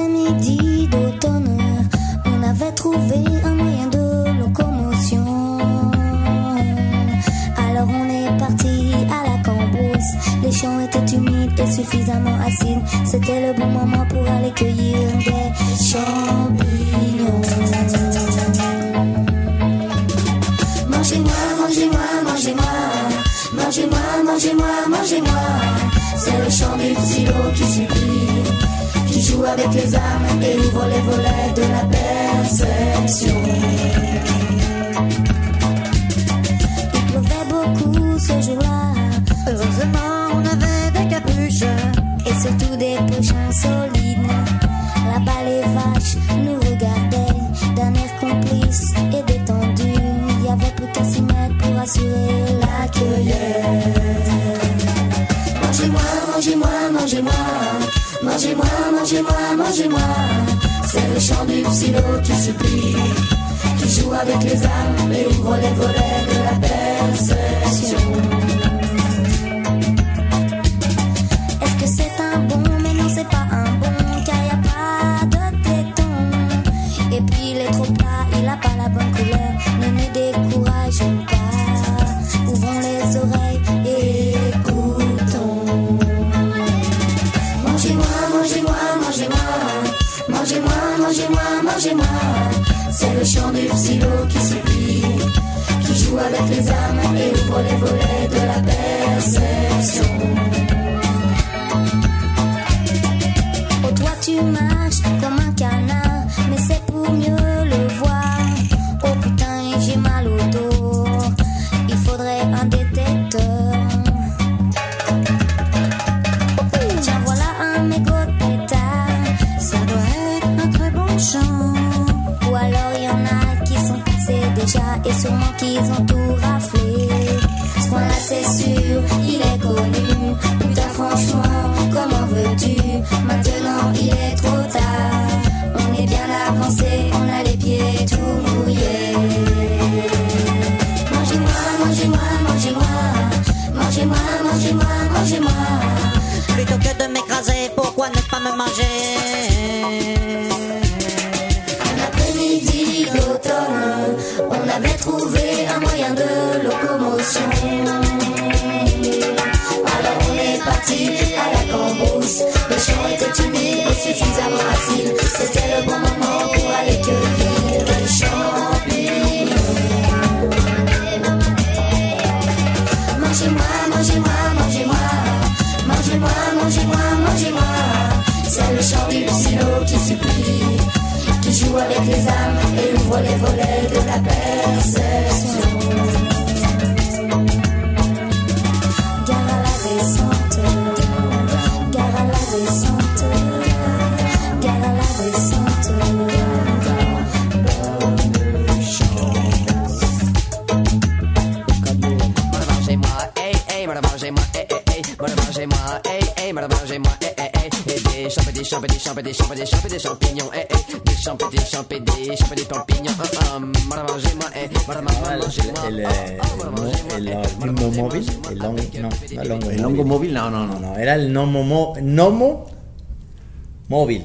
Après-midi d'automne, on avait trouvé un moyen de locomotion. Alors on est parti à la cambrousse. Les champs étaient humides et suffisamment acides. C'était le bon moment pour aller cueillir des champignons. Mangez-moi, mangez-moi, mangez-moi. Mangez-moi, mangez-moi, mangez-moi. C'est le chant du silo qui supplie, joue avec les âmes et ouvre les volets de la perception. Il pleuvait beaucoup ce jour-là. Heureusement, on avait des capuches et surtout des pochons solides. Là-bas, les vaches nous regardaient d'un air complice et détendu. Il y avait plus qu'à s'y mettre pour assurer la cueillette. Mangez-moi, mangez-moi, mangez-moi. Mangez-moi, mangez-moi, mangez-moi. C'est le chant du psylo qui supplie, qui joue avec les âmes et ouvre les volets de la perception. vôlei, vôlei. Mo- gnomo móvil,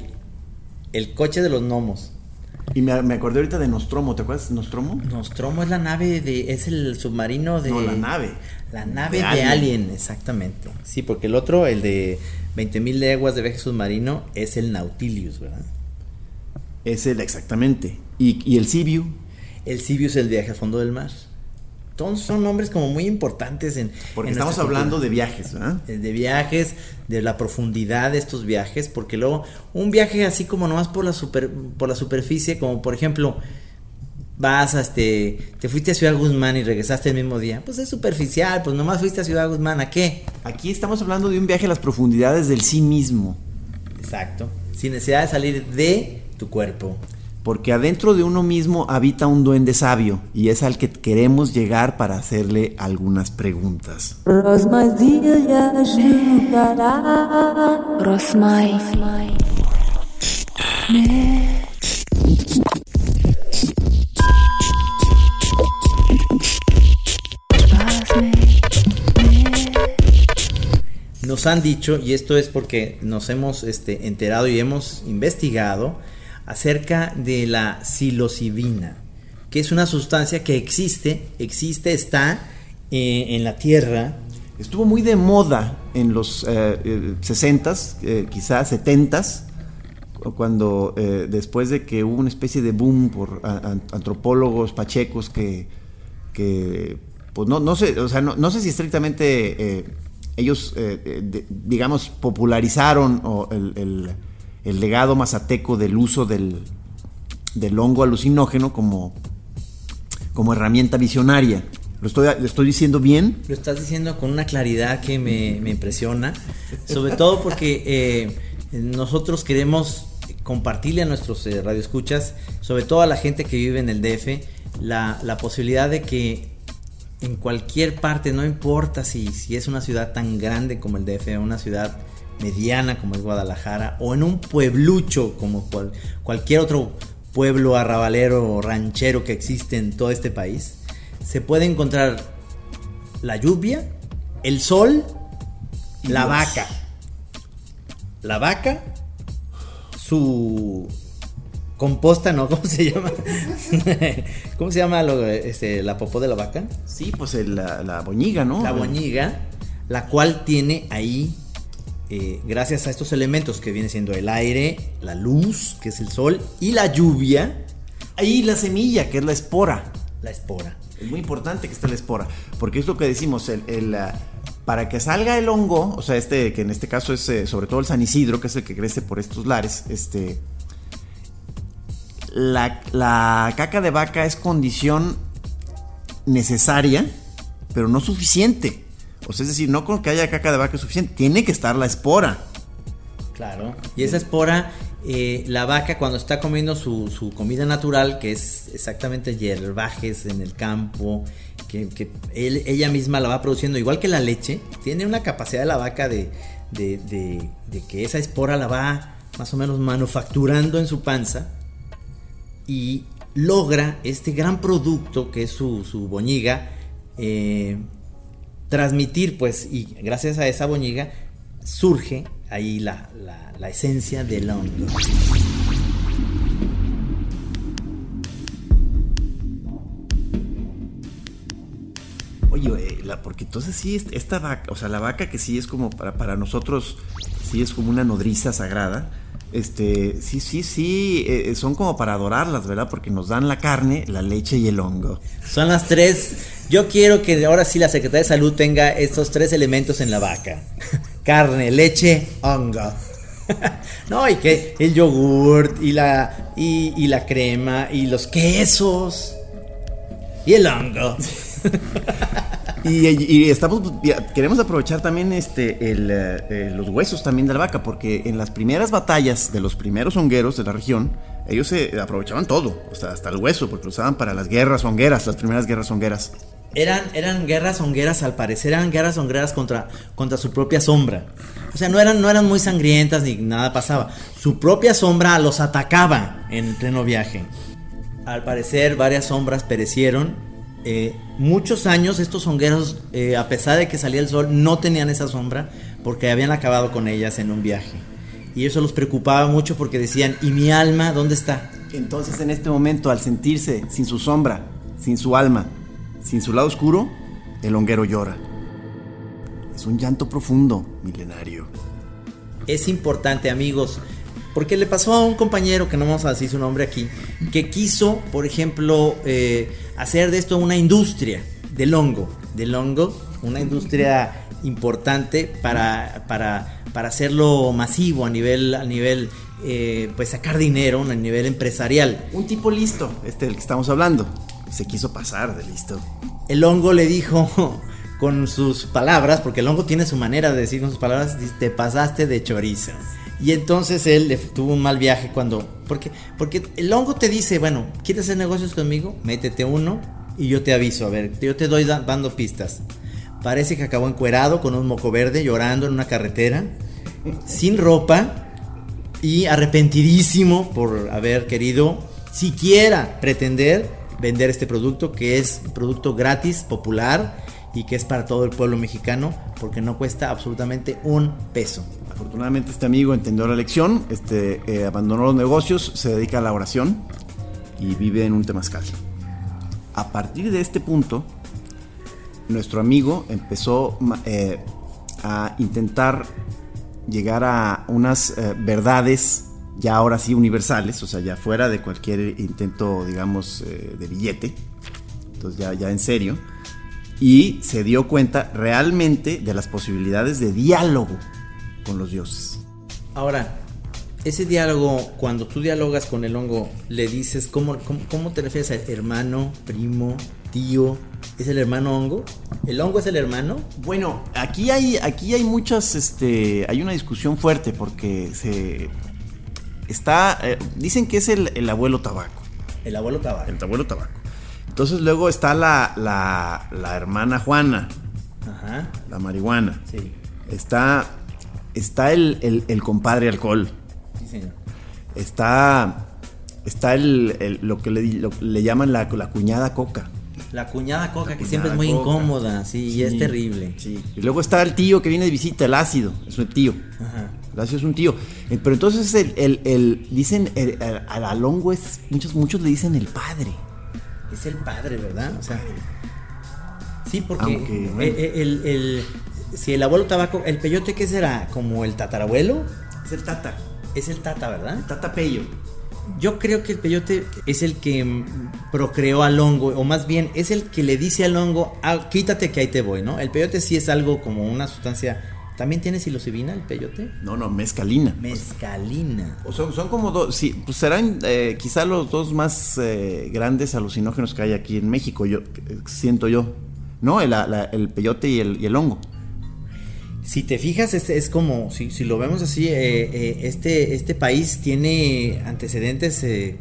el coche de los gnomos. Y me, me acordé ahorita de Nostromo, ¿te acuerdas de Nostromo? Nostromo es la nave de, es el submarino de... No, la nave. La nave De de, Alien. Alien. exactamente. Sí, porque el otro, el de 20.000 leguas de viaje submarino, es el Nautilus, ¿verdad? Es el, exactamente. Y, y el Sibiu, El Sibiu es el viaje al fondo del mar. Todos son nombres como muy importantes en. Porque en estamos hablando de viajes, ¿verdad? Eh, de viajes, de la profundidad de estos viajes, porque luego un viaje así como nomás por la super, por la superficie, como por ejemplo vas a este, te fuiste a Ciudad Guzmán y regresaste el mismo día, pues es superficial, pues nomás fuiste a Ciudad Guzmán, ¿a qué? Aquí estamos hablando de un viaje a las profundidades del sí mismo. Exacto, sin necesidad de salir de tu cuerpo. Porque adentro de uno mismo habita un duende sabio y es al que queremos llegar para hacerle algunas preguntas. Nos han dicho, y esto es porque nos hemos este, enterado y hemos investigado acerca de la psilocibina, que es una sustancia que existe, existe, está eh, en la tierra, Estuvo muy de moda en los eh, eh, 60s, eh, quizás 70s, cu- cuando eh, después de que hubo una especie de boom por antropólogos pachecos que, pues no, no sé, o sea, no, no sé si estrictamente eh, ellos, eh, eh, digamos, popularizaron o el- el legado mazateco del uso del, del hongo alucinógeno como, como herramienta visionaria. ¿Lo estoy, lo estoy diciendo bien? Lo estás diciendo con una claridad que me, me impresiona, sobre todo porque eh, nosotros queremos compartirle a nuestros eh, radioescuchas, sobre todo a la gente que vive en el DF, la, la posibilidad de que en cualquier parte, no importa si, si es una ciudad tan grande como el DF, una ciudad mediana como es Guadalajara, o en un pueblucho como cual- cualquier otro pueblo arrabalero o ranchero que existe en todo este país, se puede encontrar la lluvia, el sol, Y la Dios. vaca. La vaca, su composta, ¿no? ¿Cómo se llama? ¿Cómo se llama lo- este, la popó de la vaca? Sí, pues el- la, la boñiga, ¿no? La boñiga, la cual tiene ahí, eh, gracias a estos elementos que viene siendo el aire, la luz, que es el sol, y la lluvia, Ahí la semilla, que es la espora. la espora. Es muy importante que esté la espora, porque es lo que decimos, el, el, ah, para que salga el hongo, o sea, este, que en este caso es eh, sobre todo el San Isidro, que es el que crece por estos lares, este, la, la caca de vaca es condición necesaria, pero no suficiente. O sea, es decir, no con que haya caca de vaca es suficiente, tiene que estar la espora. Claro. Y esa espora, eh, la vaca cuando está comiendo su, su comida natural, que es exactamente hierbajes en el campo, que, que él- ella misma la va produciendo, igual que la leche, tiene una capacidad de la vaca de, de- de- de que esa espora la va más o menos manufacturando en su panza y logra este gran producto que es su, su boñiga, eh, transmitir, pues, y gracias a esa boñiga surge ahí la, la- esencia del hongo. Oye, eh, la- porque entonces sí, est- esta vaca, o sea, la vaca que sí es como para, para nosotros, sí es como una nodriza sagrada. Este, sí, sí, sí, eh, son como para adorarlas, ¿verdad? Porque nos dan la carne, la leche y el hongo. Son las tres. Yo quiero que ahora sí la Secretaría de Salud tenga estos tres elementos en la vaca: carne, leche, hongo. no, y que el yogurt, y la, y, y la crema, y los quesos, y el hongo. Y, estamos, queremos aprovechar también este, eh, eh, los huesos también de la vaca, porque en las primeras batallas de los primeros hongueros de la región, ellos se aprovechaban todo, sea, hasta el hueso, porque lo usaban para las guerras hongueras, las primeras guerras hongueras. Eran, eran guerras hongueras, al parecer eran guerras hongueras contra, contra su propia sombra. O sea, no eran, no eran muy sangrientas ni nada pasaba. Su propia sombra los atacaba en pleno viaje. Al parecer, varias sombras perecieron. Eh, muchos años estos hongueros, eh, a pesar de que salía el sol, no tenían esa sombra porque habían acabado con ellas en un viaje. Y eso los preocupaba mucho porque decían, ¿y mi alma dónde está? Entonces en este momento, al sentirse sin su sombra, sin su alma, sin su lado oscuro, el honguero llora. Es un llanto profundo, milenario. es importante, amigos. Porque le pasó a un compañero, que no vamos a decir su nombre aquí, que quiso, por ejemplo, eh, hacer de esto una industria del hongo, del hongo, una industria importante para, para, para hacerlo masivo a nivel, a nivel eh, pues sacar dinero a nivel empresarial. Un tipo listo, este del que estamos hablando, se quiso pasar de listo. El hongo le dijo con sus palabras, porque el hongo tiene su manera de decir con sus palabras, te pasaste de chorizo. Y entonces él tuvo un mal viaje cuando, porque, porque el hongo te dice, bueno, ¿quieres hacer negocios conmigo? Métete uno y yo te aviso, a ver, yo te doy da- dando pistas. Parece que acabó encuerado con un moco verde, llorando en una carretera, sin ropa y arrepentidísimo por haber querido siquiera pretender vender este producto que es producto gratis, popular y que es para todo el pueblo mexicano porque no cuesta absolutamente un peso. Afortunadamente este amigo entendió la lección, este, eh, abandonó los negocios, se dedica a la oración y vive en un temazcal. A partir de este punto, nuestro amigo empezó eh, a intentar llegar a unas eh, verdades ya ahora sí universales, o sea, ya fuera de cualquier intento, digamos, eh, de billete, entonces ya, ya en serio, y se dio cuenta realmente de las posibilidades de diálogo con los dioses. Ahora, ese diálogo, cuando tú dialogas con el hongo, le dices, ¿cómo, cómo, cómo te refieres a hermano, primo, tío? ¿Es el hermano hongo? ¿El hongo es el hermano? Bueno, aquí hay, aquí hay muchas, este, hay una discusión fuerte porque se está, eh, dicen que es el, el abuelo tabaco, El abuelo tabaco. el abuelo tabaco. Entonces luego está la, la, la hermana Juana, Ajá, la marihuana. sí, Está, está el, el- el compadre alcohol. sí señor. Está, está el, el- lo que le, lo le llaman la, la cuñada coca. La cuñada coca, La que siempre es muy coca. incómoda, sí, y es terrible. Sí. Y luego está el tío que viene de visita, el ácido, es un tío. Ajá. El ácido es un tío. Eh, Pero entonces el, el- el- dicen, al alongo es, muchos, muchos le dicen el padre. Es el padre, ¿verdad? O sea, sí, porque Aunque, bueno. el, el- el- si el abuelo tabaco, el peyote, ¿qué será? ¿Como el tatarabuelo? Es el tata, Es el tata, ¿verdad? el tata pello. Yo creo que el peyote es el que procreó al hongo, o más bien es el que le dice al hongo, "Ah, quítate que ahí te voy, ¿no? El peyote sí es algo como una sustancia. ¿También tiene psilocibina el peyote? No, no, mezcalina. Mezcalina. O son, son como dos, sí, pues serán eh, quizá los dos más eh, grandes alucinógenos que hay aquí en México, yo siento yo. ¿No? El, la- el peyote y el, y el hongo. Si te fijas, este es como, si, si lo vemos así, eh, este, este país tiene antecedentes en,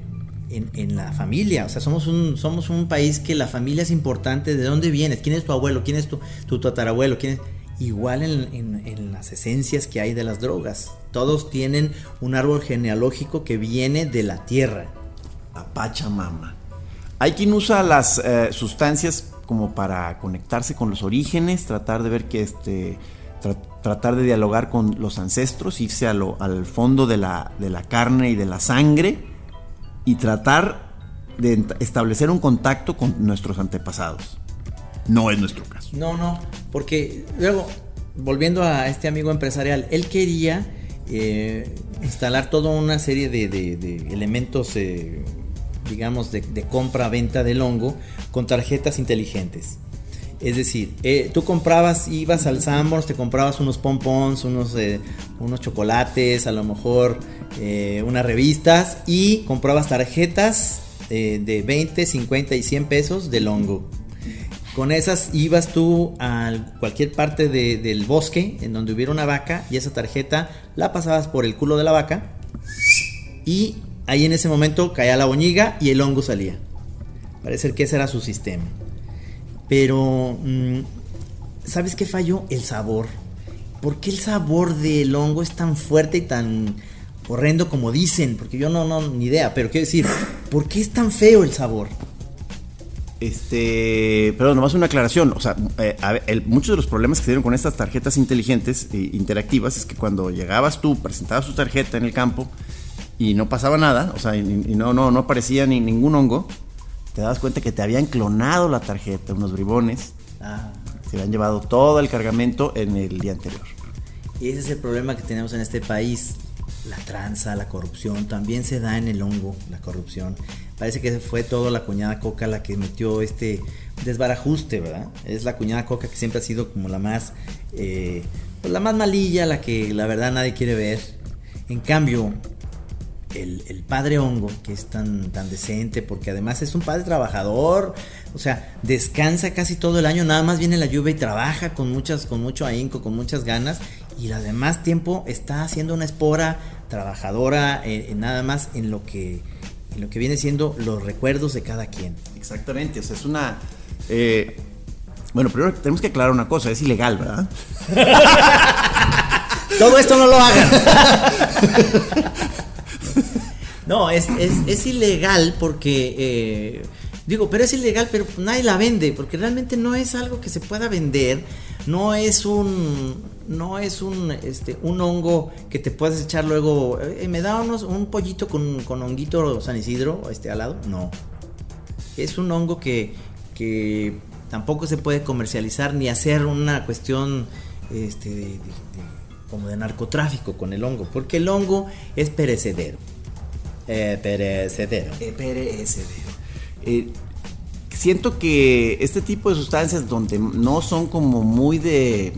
en la familia. O sea, somos un, somos un país que la familia es importante. ¿De dónde vienes? ¿Quién es tu abuelo? ¿Quién es tu, tu tatarabuelo? ¿Quién es? Igual en, las esencias que hay de las drogas. Todos tienen un árbol genealógico que viene de la tierra. La Pachamama. Hay quien usa las eh, sustancias como para conectarse con los orígenes, tratar de ver que este. tra- tratar de dialogar con los ancestros, irse al fondo de la, de la carne y de la sangre y tratar de establecer un contacto con nuestros antepasados. No es nuestro caso. No, no, porque luego, volviendo a este amigo empresarial, él quería eh, instalar toda una serie de, de- de elementos, eh, digamos, de, de compra-venta del hongo con tarjetas inteligentes. Es decir, eh, tú comprabas, ibas al Sanborns, te comprabas unos pompons, unos, unos chocolates, a lo mejor unas revistas y comprabas tarjetas de 20, 50 y 100 pesos del hongo. Con esas ibas tú a cualquier parte de- del bosque en donde hubiera una vaca y esa tarjeta la pasabas por el culo de la vaca y ahí en ese momento caía la boñiga y el hongo salía. Parece que ese era su sistema. Pero, mm, ¿sabes qué falló? El sabor. ¿Por qué el sabor del hongo es tan fuerte y tan horrendo como dicen? Porque yo no, no, ni idea, pero quiero decir, ¿por qué es tan feo el sabor? Este, pero nomás una aclaración, o sea, eh, a el- muchos de los problemas que se dieron con estas tarjetas inteligentes e interactivas es que cuando llegabas tú, presentabas tu tarjeta en el campo y no pasaba nada, o sea, y, y no, no, no aparecía ni ningún hongo, te dabas cuenta que te habían clonado la tarjeta, unos bribones, Ah, se habían llevado todo el cargamento en el día anterior. Y ese es el problema que tenemos en este país. La tranza, la corrupción, también se da en el hongo, la corrupción. Parece que fue todo la cuñada Coca la que metió este desbarajuste, ¿verdad? Es la cuñada Coca que siempre ha sido como la más, eh, pues la más malilla, la que la verdad nadie quiere ver. En cambio, el, padre hongo, que es tan, tan decente, porque además es un padre trabajador, o sea, descansa casi todo el año, nada más viene la lluvia y trabaja con muchas, con mucho ahínco, con muchas ganas, y además tiempo está haciendo una espora trabajadora, nada más en lo que en lo que viene siendo los recuerdos de cada quien. Exactamente, o sea, es una... eh, bueno, primero tenemos que aclarar una cosa, es ilegal, ¿verdad? Todo esto no lo hagan. No, es, es, es ilegal porque, eh, digo, pero es ilegal, pero nadie la vende, porque realmente no es algo que se pueda vender, no es un, no es un, este, un hongo que te puedes echar luego, eh, me da unos, un pollito con, con honguito San Isidro, este, al lado, no. Es un hongo que, que tampoco se puede comercializar ni hacer una cuestión, este, de- de- de- como de narcotráfico con el hongo, porque el hongo es perecedero. Eh, perecedero. Eh, PRSD. Eh, siento que este tipo de sustancias donde no son como muy de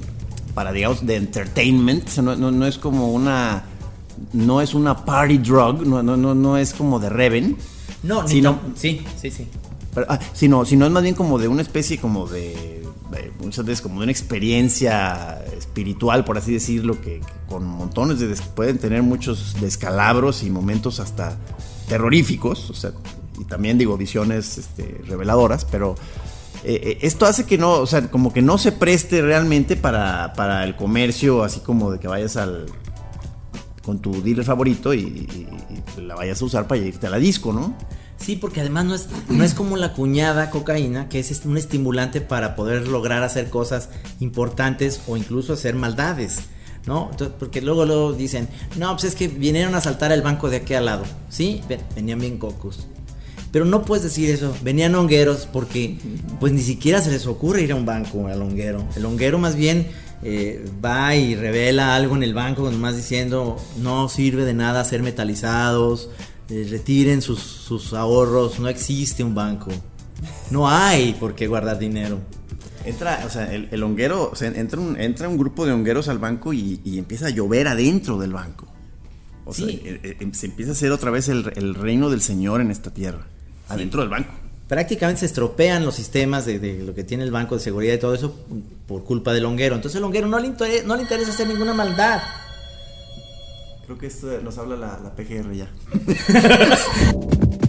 para digamos de entertainment, o sea, no, no- no es como una no es una party drug, no, no, no, no es como de Reven, No, sino, sí, sí, sí. pero, ah, sino, sino es más bien como de una especie como de, de- muchas veces como de una experiencia espiritual, por así decirlo, que, que con montones de pueden tener muchos descalabros y momentos hasta terroríficos, o sea, y también digo visiones este, reveladoras, pero eh, eh, esto hace que no, o sea, como que no se preste realmente para, para el comercio, así como de que vayas al con tu dealer favorito y, la vayas a usar para irte a la disco, ¿no? Sí, porque además no es, no es como la cuñada cocaína, que es est- un estimulante para poder lograr hacer cosas importantes o incluso hacer maldades. ¿No? Porque luego, luego dicen, no, pues es que vinieron a asaltar el banco de aquí al lado. Sí, Ven- venían bien cocos. Pero no puedes decir eso, venían hongueros porque pues ni siquiera se les ocurre ir a un banco al honguero. El honguero más bien eh, va y revela algo en el banco, nomás diciendo no sirve de nada ser metalizados, eh, retiren sus, sus ahorros, no existe un banco. No hay por qué guardar dinero. Entra, o sea, el, el honguero, o sea, entra un, entra un grupo de hongueros al banco y, y empieza a llover adentro del banco. O sea, Sí. eh, eh, se empieza a hacer otra vez el, el reino del Señor en esta tierra, adentro del banco. Prácticamente se estropean los sistemas de, de lo que tiene el banco de seguridad y todo eso por culpa del honguero. Entonces el honguero no le, inter- no le interesa hacer ninguna maldad. Creo que esto nos habla la, la PGR ya.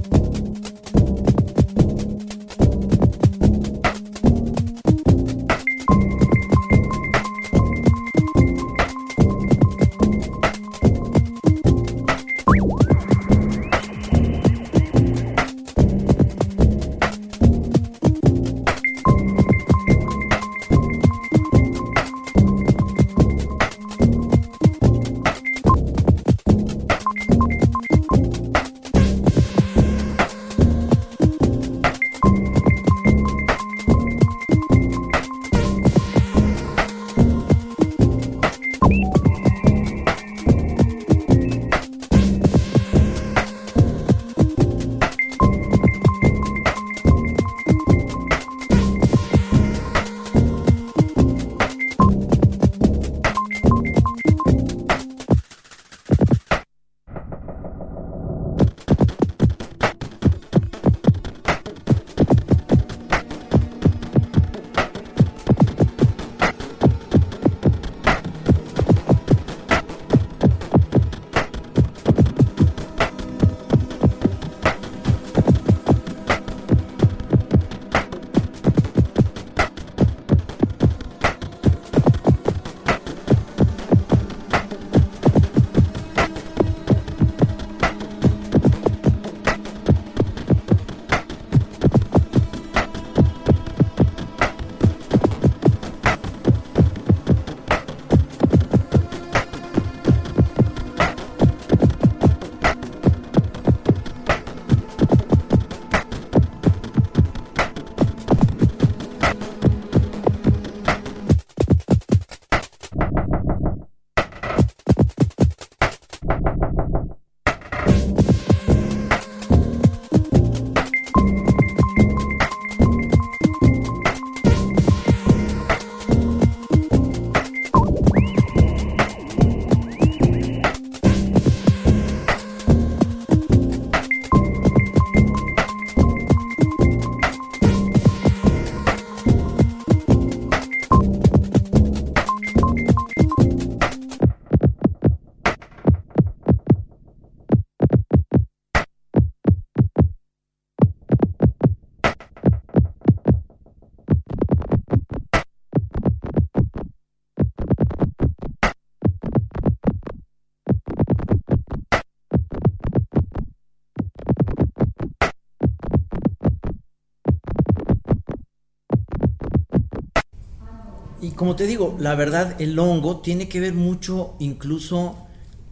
como te digo, la verdad, el hongo tiene que ver mucho, incluso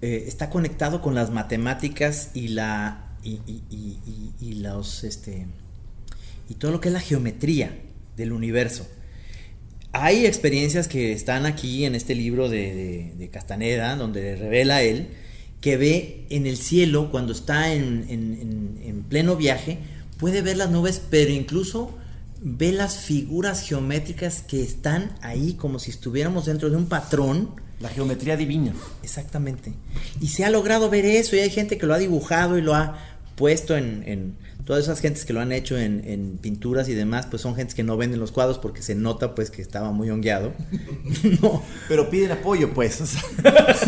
eh, está conectado con las matemáticas y la y, los este y todo lo que es la geometría del universo. Hay experiencias que están aquí en este libro de, Castaneda, donde revela él que ve en el cielo, cuando está en- en- en pleno viaje, puede ver las nubes, pero incluso ve las figuras geométricas que están ahí como si estuviéramos dentro de un patrón. La geometría divina. Exactamente. Y se ha logrado ver eso y hay gente que lo ha dibujado y lo ha puesto en... en- todas esas gentes que lo han hecho en, en pinturas y demás, pues son gentes que no venden los cuadros porque se nota pues que estaba muy hongueado. no, Pero piden apoyo, pues.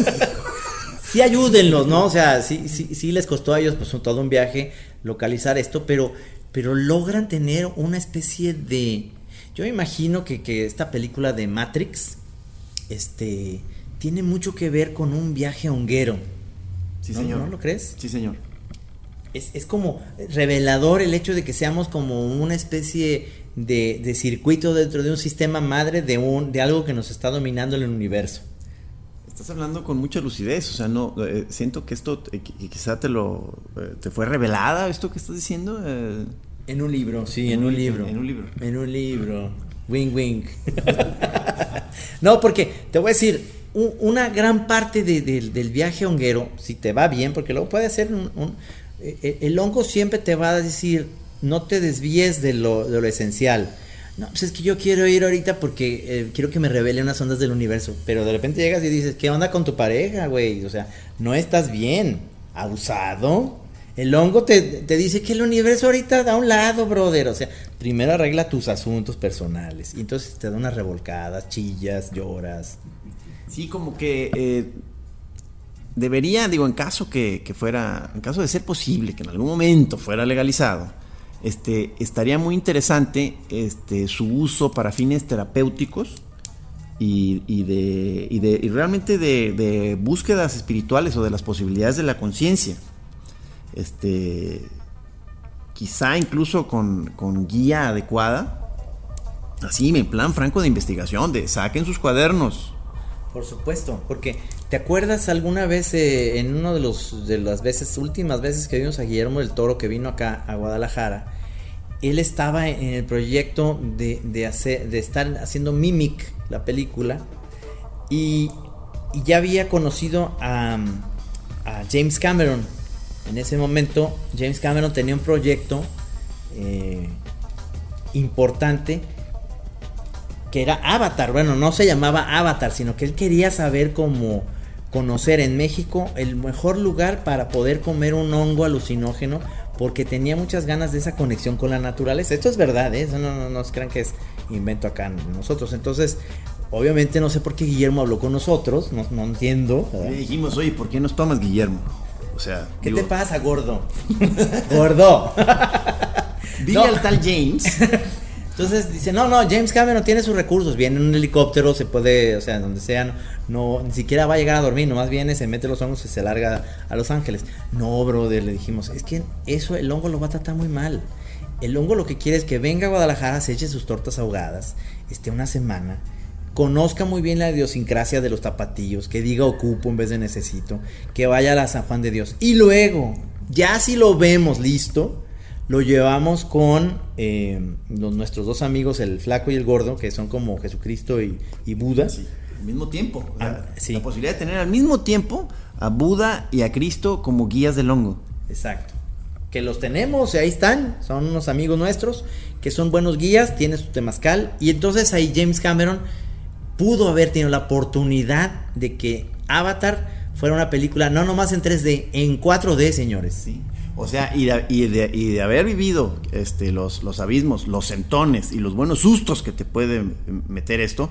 sí ayúdenlos, ¿no? O sea, sí, sí, sí les costó a ellos pues todo un viaje localizar esto, pero, pero logran tener una especie de... Yo me imagino que, que esta película de Matrix, este, tiene mucho que ver con un viaje honguero. Sí, ¿No- señor. ¿No lo crees? Sí, señor. Es, es como revelador el hecho de que seamos como una especie de, de circuito dentro de un sistema madre de, un, de algo que nos está dominando el universo. Estás hablando con mucha lucidez, o sea, no eh, siento que esto eh, qui- quizá te lo eh, te fue revelada esto que estás diciendo. eh, En un libro, sí, en un libro. En un libro. En un libro. Wing wing. no, porque te voy a decir, u- una gran parte de- del- del viaje honguero, si te va bien, porque luego puede ser un, un- el hongo siempre te va a decir, no te desvíes de lo, de lo esencial. No, pues es que yo quiero ir ahorita porque eh, quiero que me revele unas ondas del universo. Pero de repente llegas y dices, ¿qué onda con tu pareja, güey? O sea, no estás bien. Abusado. El hongo te, te dice que el universo ahorita da un lado, brother. O sea, primero arregla tus asuntos personales. Y entonces te da unas revolcadas, chillas, lloras. Sí, como que eh, debería, digo, en caso que, que fuera, en caso de ser posible, que en algún momento fuera legalizado, este, estaría muy interesante este, su uso para fines terapéuticos y, de, y de- y realmente de, de búsquedas espirituales o de las posibilidades de la conciencia. Este, quizá incluso con, con guía adecuada, así en plan franco de investigación, de saquen sus cuadernos, Por supuesto, porque ¿te acuerdas alguna vez eh, en uno de los de las veces últimas veces que vimos a Guillermo del Toro que vino acá a Guadalajara? Él estaba en el proyecto de, de hacer de estar haciendo Mimic, la película, y, ya había conocido a, a James Cameron. En ese momento, James Cameron tenía un proyecto eh, importante que era Avatar. Bueno, no se llamaba Avatar, sino que él quería saber cómo conocer en México el mejor lugar para poder comer un hongo alucinógeno porque tenía muchas ganas de esa conexión con la naturaleza. Esto es verdad, ¿eh? Eso no, no, no crean que es invento acá nosotros. Entonces, obviamente no sé por qué Guillermo habló con nosotros, no, no entiendo. Le dijimos, oye, ¿por qué nos tomas, Guillermo? O sea, ¿Qué digo, te pasa, gordo? gordo. Dile No. al tal James. Entonces dice, no, no, James Cameron tiene sus recursos, viene en un helicóptero, se puede, o sea, donde sea, no, ni siquiera va a llegar a dormir, nomás viene, se mete los hongos y se larga a Los Ángeles. No, brother, le dijimos, es que eso el hongo lo va a tratar muy mal. El hongo lo que quiere es que venga a Guadalajara, se eche sus tortas ahogadas, esté una semana, conozca muy bien la idiosincrasia de los tapatillos, que diga ocupo en vez de necesito, que vaya a la San Juan de Dios. Y luego, ya si lo vemos listo, lo llevamos con eh, los- nuestros dos amigos, el flaco y el gordo, que son como Jesucristo y, y Buda. Sí, al mismo tiempo. Ah, sí. La posibilidad de tener al mismo tiempo a Buda y a Cristo como guías del hongo. Exacto. Que los tenemos, ahí están, son unos amigos nuestros, que son buenos guías, tiene su temazcal. Y entonces ahí James Cameron pudo haber tenido la oportunidad de que Avatar fuera una película no nomás en 3D, en 4D, señores. Sí. O sea, y de, haber vivido este, los, abismos, los sentones y los buenos sustos que te puede meter esto,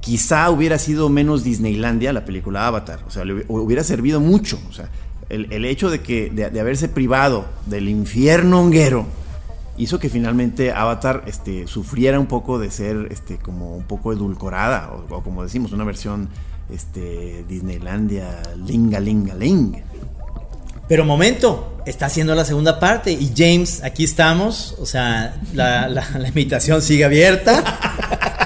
quizá hubiera sido menos Disneylandia la película Avatar. O sea, le hubi- hubiera servido mucho. O sea, el, hecho de, que, de, de haberse privado del infierno honguero hizo que finalmente Avatar este, sufriera un poco de ser este, como un poco edulcorada, o, como decimos, una versión este, Disneylandia linga linga ling. Pero momento, está haciendo la segunda parte y James, aquí estamos, o sea, la, la- la invitación sigue abierta.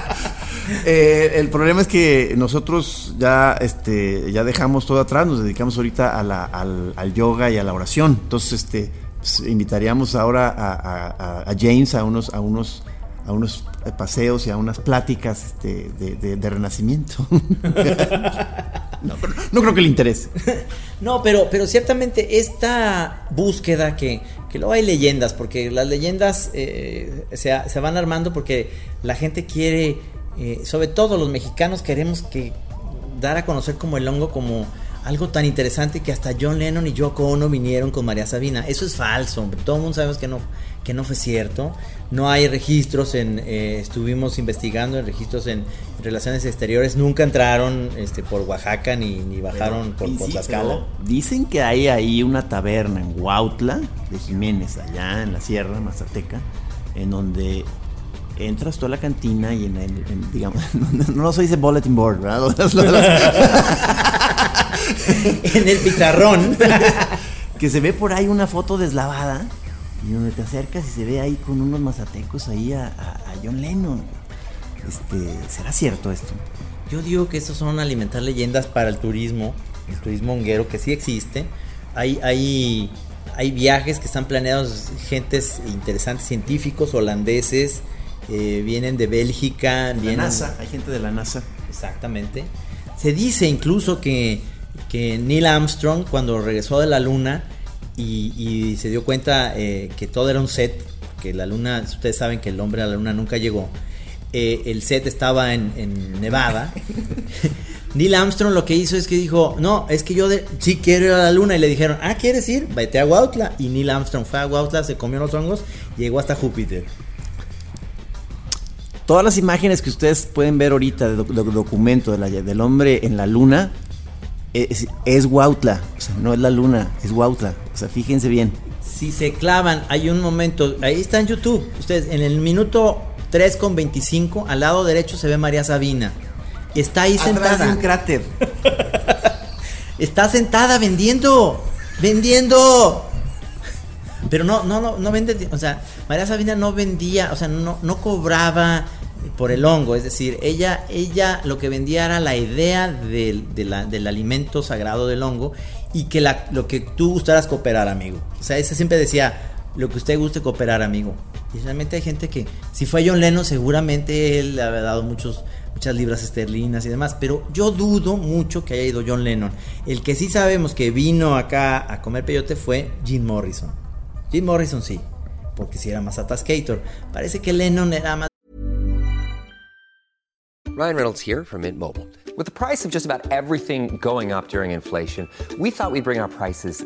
Eh, el problema es que nosotros ya, este, ya dejamos todo atrás, nos dedicamos ahorita a la- al, al yoga y a la oración. Entonces, este, pues, invitaríamos ahora a, a- a- James a unos, a unos, a unos paseos y a unas pláticas este, de, de- de renacimiento. no, creo que le interese. No, pero, pero ciertamente esta búsqueda que, que luego hay leyendas, porque las leyendas eh, se, se van armando porque la gente quiere, eh, sobre todo los mexicanos queremos que dar a conocer como el hongo como algo tan interesante que hasta John Lennon y Yoko Ono vinieron con María Sabina. Eso es falso, todo el mundo sabemos que no, que no fue cierto. No hay registros en, eh, estuvimos investigando en registros en, relaciones exteriores, nunca entraron este, por Oaxaca ni, ni bajaron por, por sí, Tlaxcala. Dicen que hay ahí una taberna en Huautla de Jiménez, allá en la Sierra Mazateca, en donde entras tú a la cantina y en el, en, digamos, no, no se dice bulletin board, ¿verdad? Las- las- en el pizarrón. que se ve por ahí una foto deslavada y donde te acercas y se ve ahí con unos mazatecos ahí a, a- a John Lennon. Este, ¿será cierto esto? Yo digo que estos son alimentar leyendas para el turismo, el turismo honguero que sí existe. Hay, hay, hay viajes que están planeados, gentes interesantes, científicos holandeses, eh, vienen de Bélgica, La vienen... NASA, hay gente de la NASA. Exactamente. Se dice incluso que, que Neil Armstrong, cuando regresó de la luna y, y se dio cuenta eh, que todo era un set, que la luna, ustedes saben que el hombre a la luna nunca llegó, eh, el set estaba en, en Nevada. Neil Armstrong lo que hizo es que dijo, no, es que yo de- sí quiero ir a la luna. Y le dijeron, ah, ¿quieres ir? Vete a Huautla. Y Neil Armstrong fue a Huautla, se comió los hongos, llegó hasta Júpiter. Todas las imágenes que ustedes pueden ver ahorita de doc- doc- documento de la- del hombre en la luna es, es Huautla, o sea, no es la luna, es Huautla. O sea, fíjense bien. Si se clavan, hay un momento, ahí está en YouTube, ustedes, en el minuto 3 con 25, al lado derecho se ve María Sabina. Está ahí Atrás de sentada. un cráter. Está sentada vendiendo. Vendiendo. Pero no, no, no, no vende. O sea, María Sabina no vendía, o sea, no, no cobraba por el hongo. Es decir, ella, ella lo que vendía era la idea del, de la- del alimento sagrado del hongo y que la- lo que tú gustaras cooperar, amigo. O sea, esa siempre decía, lo que usted guste cooperar, amigo. Y realmente hay gente que, si fue John Lennon, seguramente él le había dado muchos, muchas libras esterlinas y demás. Pero yo dudo mucho que haya ido John Lennon. El que sí sabemos que vino acá a comer peyote fue Jim Morrison. Jim Morrison sí, porque si era más atascator. Parece que Lennon era más Ryan Reynolds here from Mint Mobile. With the price of just about everything going up during inflation, we thought we'd bring our prices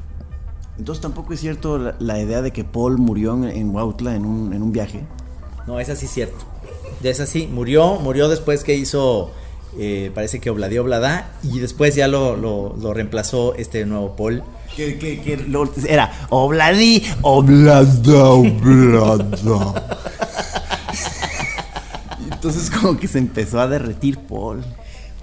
Entonces tampoco es cierto la, la idea de que Paul murió en, en Huautla en un, en un viaje. No, es cierto. De esa sí, murió, murió después que hizo, eh, parece que Obladí Oblada, y después ya lo, lo, lo reemplazó este nuevo Paul. Que, que, que lo- era Obladí, Oblada, Oblada. Entonces como que se empezó a derretir Paul.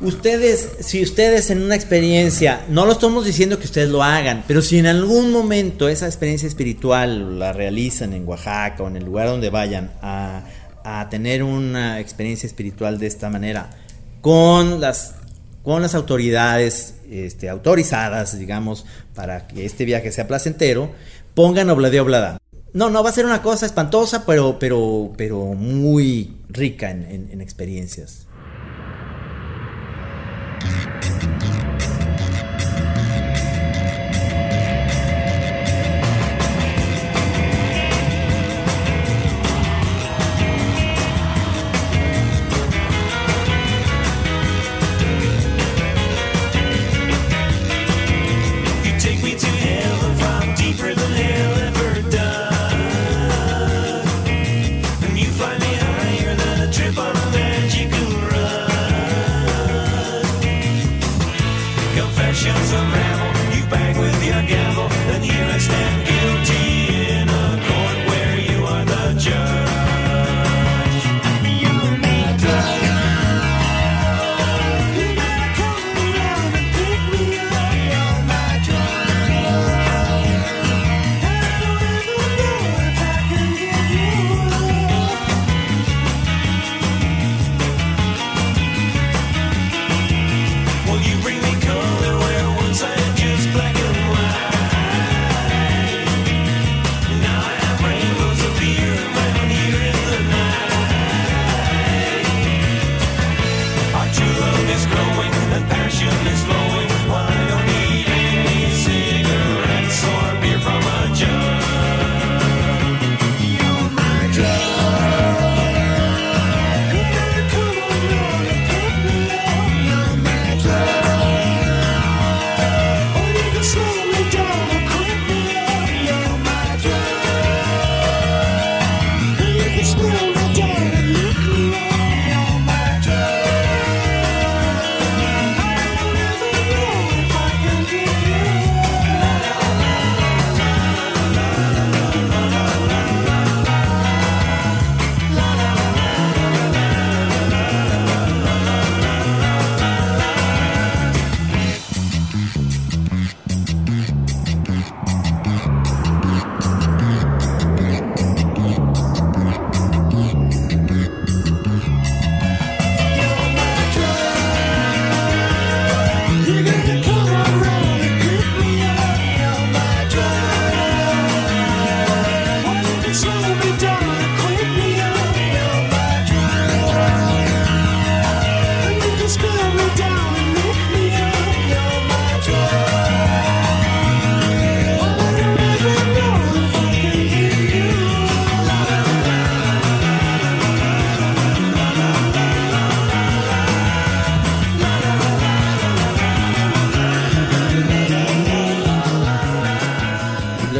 Ustedes, si ustedes en una experiencia, no lo estamos diciendo que ustedes lo hagan, pero si en algún momento esa experiencia espiritual la realizan en Oaxaca o en el lugar donde vayan a, tener una experiencia espiritual de esta manera, con las, con las autoridades este, autorizadas, digamos, para que este viaje sea placentero, pongan obladía oblada. No, no, va a ser una cosa espantosa, pero, pero, pero muy rica en experiencias.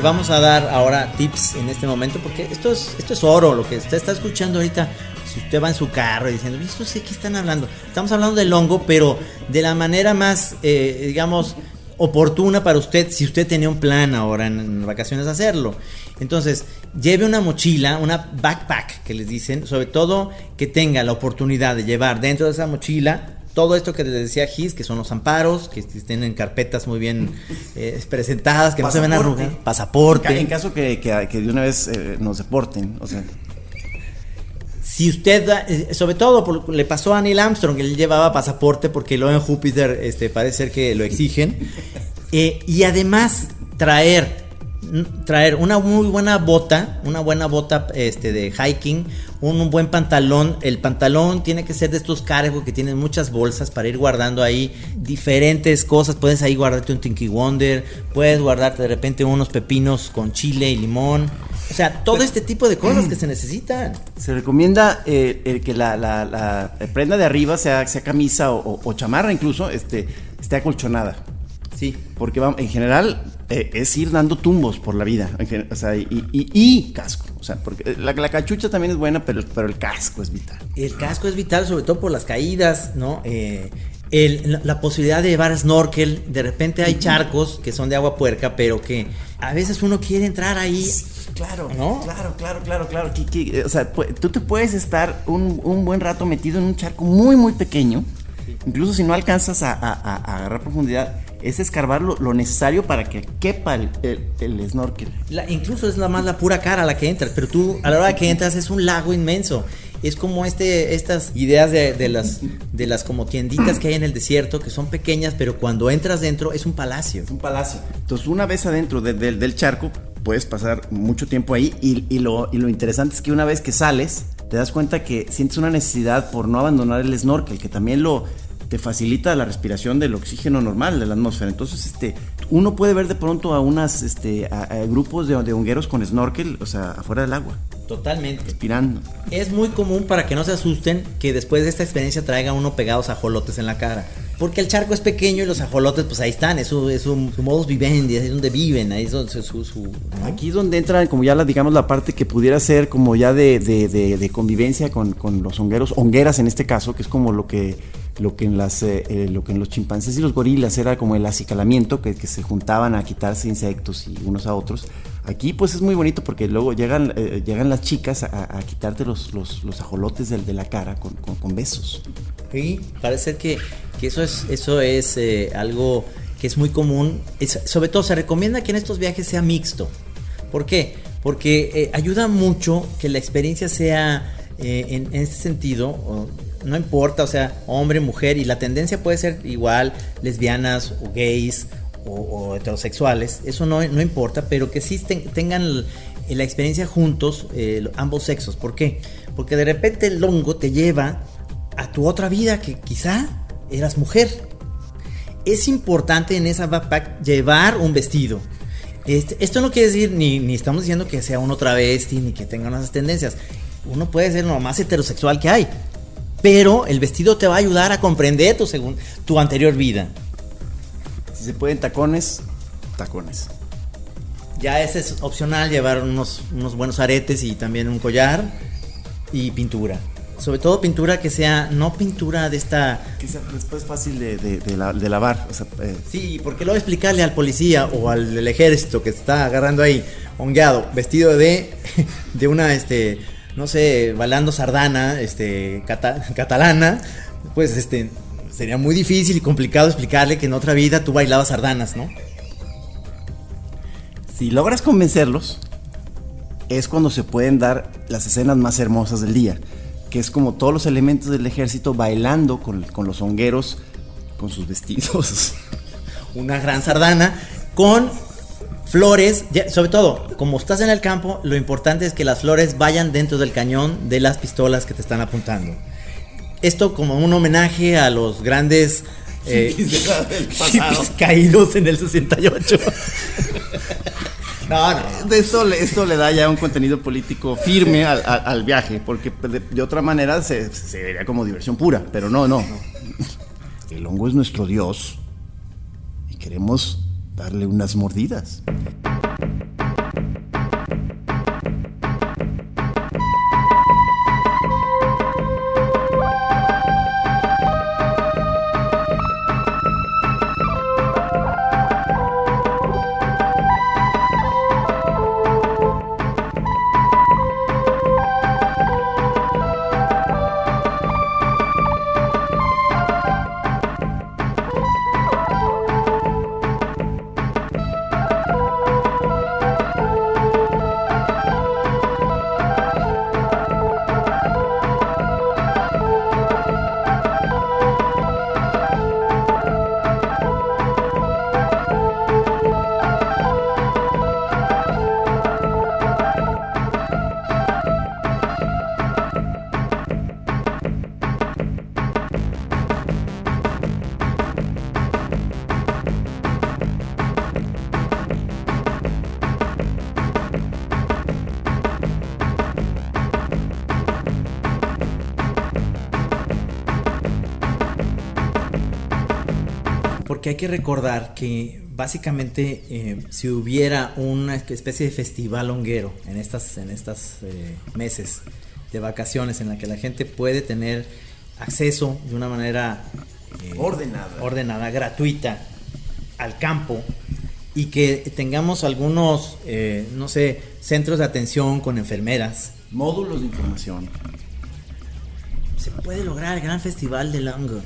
Vamos a dar ahora tips en este momento, porque esto es, esto es oro, lo que usted está escuchando ahorita. Si usted va en su carro y diciendo, esto sé qué están hablando. Estamos hablando del hongo, pero de la manera más, eh, digamos, oportuna para usted, si usted tenía un plan ahora en, en vacaciones hacerlo. Entonces, lleve una mochila, una backpack que les dicen, sobre todo que tenga la oportunidad de llevar dentro de esa mochila todo esto que les decía Gis, que son los amparos, que estén en carpetas muy bien eh, presentadas, que no se ven Pasaporte. arrugadas. Pasaporte. En caso que, que- que de una vez eh, nos deporten, o sea, Si usted, eh, sobre todo por- le pasó a Neil Armstrong, él llevaba pasaporte porque luego en Júpiter este, parece ser que lo exigen. Eh, y además traer, traer una muy buena bota, una buena bota este, de hiking, un, un buen pantalón. El pantalón tiene que ser de estos cargos que tienen muchas bolsas para ir guardando ahí diferentes cosas. Puedes ahí guardarte un Tinky Wonder, puedes guardarte de repente unos pepinos con chile y limón. O sea, todo este tipo de cosas que se necesitan. se recomienda eh, el que la, la- la prenda de arriba, sea, sea camisa o, o- o chamarra incluso, este, esté acolchonada. Sí. Porque vamos, en general eh, es ir dando tumbos por la vida. o sea, y, y- y casco. O sea, porque la, la cachucha también es buena, pero, pero el casco es vital. El casco es vital, sobre todo por las caídas, ¿no? Eh, el- la, la posibilidad de llevar snorkel, de repente hay charcos que son de agua puerca, pero que a veces uno quiere entrar ahí. Claro, ¿No? claro, claro, claro, claro. que- que, eh, o sea, tú te puedes estar un, un buen rato metido en un charco muy, muy pequeño. Incluso si no alcanzas a, a- agarrar profundidad, es escarbar lo, lo necesario para que quepa el, el- el snorkel. La- incluso es la más la pura cara a la que entras, pero tú a la hora que entras es un lago inmenso. Es como este, estas ideas de, de las, de las como tienditas que hay en el desierto, que son pequeñas, pero cuando entras dentro es un palacio. un palacio. Entonces, una vez adentro de- de- del charco, puedes pasar mucho tiempo ahí. Y, y lo, y lo interesante es que una vez que sales, te das cuenta que sientes una necesidad por no abandonar el snorkel, que también lo te facilita la respiración del oxígeno normal de la atmósfera. Entonces, este, uno puede ver de pronto a unas este, a- a grupos de, de hongueros con snorkel, o sea, afuera del agua, Totalmente. respirando. Es muy común para que no se asusten que después de esta experiencia traiga uno pegados ajolotes en la cara. Porque el charco es pequeño y los ajolotes pues ahí están, es su, es su, su modus vivendi, ahí es donde viven, ahí es donde su... su-. Aquí es donde entra como ya la, digamos, la parte que pudiera ser como ya de, de- de- de convivencia con, con los hongueros, hongueras en este caso, que es como lo que, lo que en las, eh, eh, lo que en los chimpancés y los gorilas era como el acicalamiento, que, que se juntaban a quitarse insectos y unos a otros. Aquí pues es muy bonito porque luego llegan, eh, llegan las chicas a, a quitarte los, los, los ajolotes del- de, la cara con, con- con besos. Sí, parece que, que eso es, eso es eh, algo que es muy común. Es- sobre todo se recomienda que en estos viajes sea mixto. ¿Por qué? Porque eh, ayuda mucho que la experiencia sea eh, en, en este sentido, no importa, o sea, hombre, mujer, y la tendencia puede ser igual, lesbianas o gays o, heterosexuales, eso no, no importa, pero que sí ten- tengan la experiencia juntos, eh, ambos sexos. ¿Por qué? Porque de repente el hongo te lleva a tu otra vida que quizá eras mujer. Es importante en esa backpack llevar un vestido. Este- esto no quiere decir ni, ni estamos diciendo que sea uno travesti ni que tenga unas tendencias. Uno puede ser lo más heterosexual que hay. Pero el vestido te va a ayudar a comprender tu, segun- tu anterior vida. Si se pueden tacones, tacones. Ya ese es opcional, llevar unos, unos buenos aretes y también un collar y pintura. Sobre todo pintura que sea, no pintura de esta Que sea después fácil de, de- de la- de lavar. o sea, eh, Sí, porque luego explicarle al policía o al del ejército que está agarrando ahí, hongueado, vestido de, de una, este, no sé, balando sardana, este, cata- catalana, pues, este, sería muy difícil y complicado explicarle que en otra vida tú bailabas sardanas, ¿no? Si logras convencerlos, es cuando se pueden dar las escenas más hermosas del día, que es como todos los elementos del ejército bailando con, con los hongueros, con sus vestidos. Una gran sardana con flores, ya- sobre todo, como estás en el campo, lo importante es que las flores vayan dentro del cañón de las pistolas que te están apuntando. Esto como un homenaje a los grandes eh, caídos en el 68. no, no. Esto, le- esto le da ya un contenido político firme al, al- al viaje, porque de, de otra manera se, se vería como diversión pura, pero no, no. El hongo es nuestro dios y queremos darle unas mordidas. Porque hay que recordar que básicamente eh, si hubiera una especie de festival honguero en estas en estas eh, meses de vacaciones en la que la gente puede tener acceso de una manera eh, Ordenada. ordenada, gratuita al campo y que tengamos algunos, no sé, centros de atención con enfermeras, Módulos de información. se puede lograr el gran festival del hongo.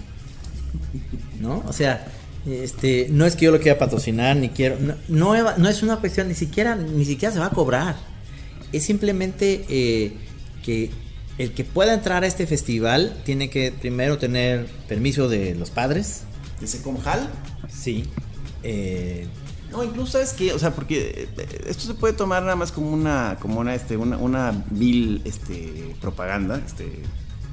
¿No? O sea, este, no es que yo lo quiera patrocinar, ni quiero. No, no, es una cuestión, ni siquiera, ni siquiera se va a cobrar. Es simplemente eh, que el que pueda entrar a este festival tiene que primero tener permiso de los padres. ¿De Secomjal? Sí. Eh, No, incluso sabes que, o sea, porque eh, esto se puede tomar nada más como una, como una, este, una, una vil, este, propaganda, este,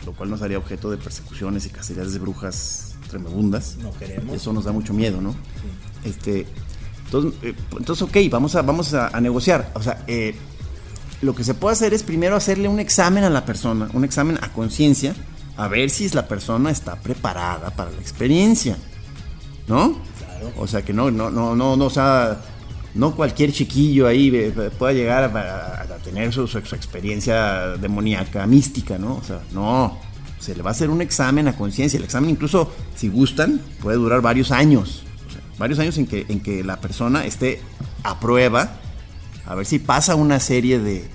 lo cual nos haría objeto de persecuciones y cacerías de brujas tremebundas. No queremos. Eso nos da mucho miedo, ¿no? Este, entonces, eh, entonces, ok, vamos a, vamos a, a negociar. O sea, eh, lo que se puede hacer es primero hacerle un examen a la persona, un examen a conciencia, a ver si la persona está preparada para la experiencia. ¿No? O sea, que no, no, no, no, no, o sea, no cualquier chiquillo ahí eh, pueda llegar a, a- a tener su, su- su experiencia demoníaca, mística, ¿no? O sea, no. Se le va a hacer un examen a conciencia. El examen, incluso, si gustan, puede durar varios años. O sea, varios años en que, en que la persona esté a prueba, a ver si pasa una serie de,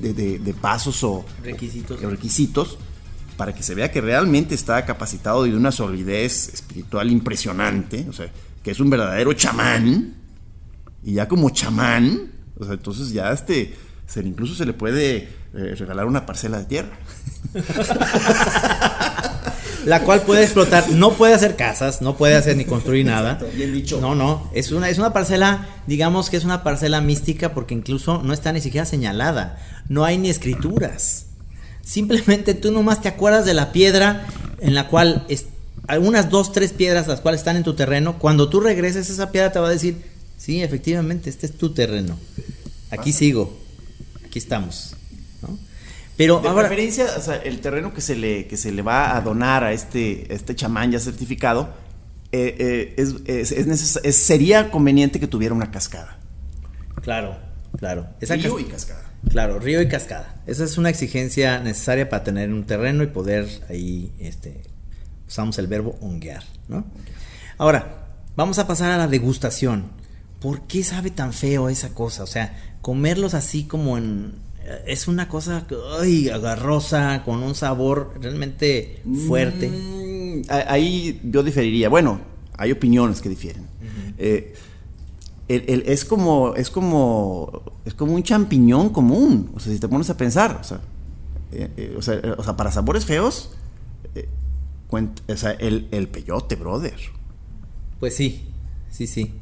de, de- de pasos o Requisitos. o requisitos para que se vea que realmente está capacitado y de una solidez espiritual impresionante, o sea, que es un verdadero chamán, y ya como chamán, o sea, entonces ya este, se, incluso se le puede eh, regalar una parcela de tierra. la cual puede explotar, no puede hacer casas, no puede hacer ni construir nada. Exacto, bien dicho. No, no, es una, es una parcela, digamos que es una parcela mística porque incluso no está ni siquiera señalada, no hay ni escrituras. Simplemente tú nomás te acuerdas de la piedra en la cual es, algunas dos, tres piedras las cuales están en tu terreno. Cuando tú regreses esa piedra te va a decir, sí, efectivamente, este es tu terreno. Aquí sigo, aquí estamos. Pero De ahora, preferencia, o sea, el terreno que se le, que se le va a donar a este, a este chamán ya certificado, eh, eh, es, es- es neces- es- sería conveniente que tuviera una cascada. claro, claro. Esa Río cas- y cascada. Claro, río y cascada. Esa es una exigencia necesaria para tener un terreno y poder ahí, este, usamos el verbo honguear, ¿no? Ahora, vamos a pasar a la degustación. ¿Por qué sabe tan feo esa cosa? O sea, comerlos así como en... eh, Es una cosa, ay, agarrosa, con un sabor realmente fuerte. Mm, ahí yo diferiría. Bueno, hay opiniones que difieren. Eh, el- el- es como es como es como un champiñón común. O sea, si te pones a pensar, o sea, eh, eh, o sea, o sea, para sabores feos, o sea, el, el peyote, brother. Pues sí, sí, sí.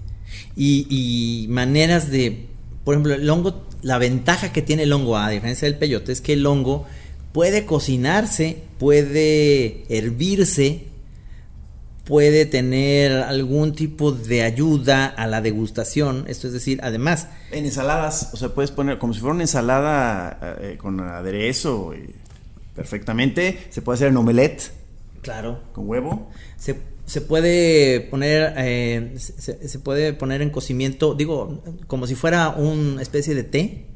Y, y maneras de, por ejemplo, el hongo, la ventaja que tiene el hongo, a diferencia del peyote, es que el hongo puede cocinarse, puede hervirse, puede tener algún tipo de ayuda a la degustación. Esto es decir, además, En ensaladas, o sea, puedes poner como si fuera una ensalada eh, con aderezo y perfectamente. Se puede hacer en omelette claro, con huevo. se, se puede poner eh, se, se puede poner en cocimiento digo como si fuera una especie de té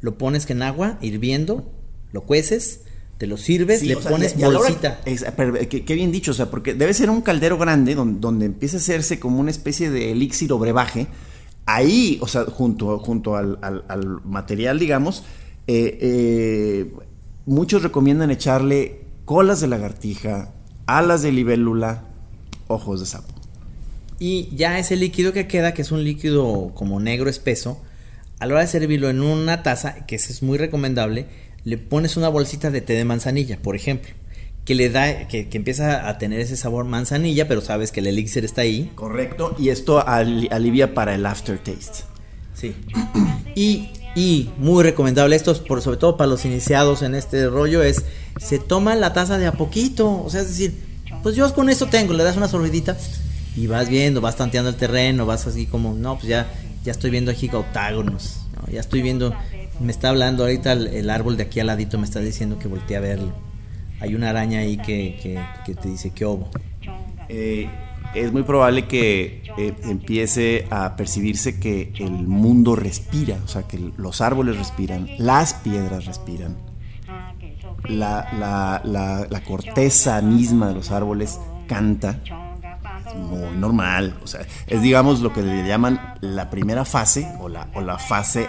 lo pones en agua hirviendo lo cueces te lo sirves Sí, le sea, pones bolsita qué, qué bien dicho, o sea, porque debe ser un caldero grande donde, donde empieza a hacerse como una especie de elixir o brebaje. Ahí, o sea, junto, junto al, al- al material, digamos, eh, eh, muchos recomiendan echarle colas de lagartija, alas de libélula, ojos de sapo. y ya ese líquido que queda que es un líquido como negro espeso a la hora de servirlo en una taza que es muy recomendable le pones una bolsita de té de manzanilla por ejemplo que le da que, que empieza a tener ese sabor manzanilla pero sabes que el elixir está ahí Correcto. Y esto ali- alivia para el aftertaste. Sí. Y, y muy recomendable esto, es por, sobre todo para los iniciados en este rollo, es se toma la taza de a poquito. O sea, es decir, pues yo con esto tengo, le das una sorbidita y vas viendo, vas tanteando el terreno, vas así como, no, pues ya, ya estoy viendo aquí octágonos, ¿no? ya estoy viendo, me está hablando ahorita el, árbol de aquí al ladito, me está diciendo que volteé a verlo. Hay una araña ahí que, que, que te dice que obo. Eh, es muy probable que eh, empiece a percibirse que el mundo respira, o sea, que los árboles respiran, las piedras respiran, la, la- la- la corteza misma de los árboles canta. Es muy normal, o sea, es digamos lo que le llaman la primera fase o la, o la fase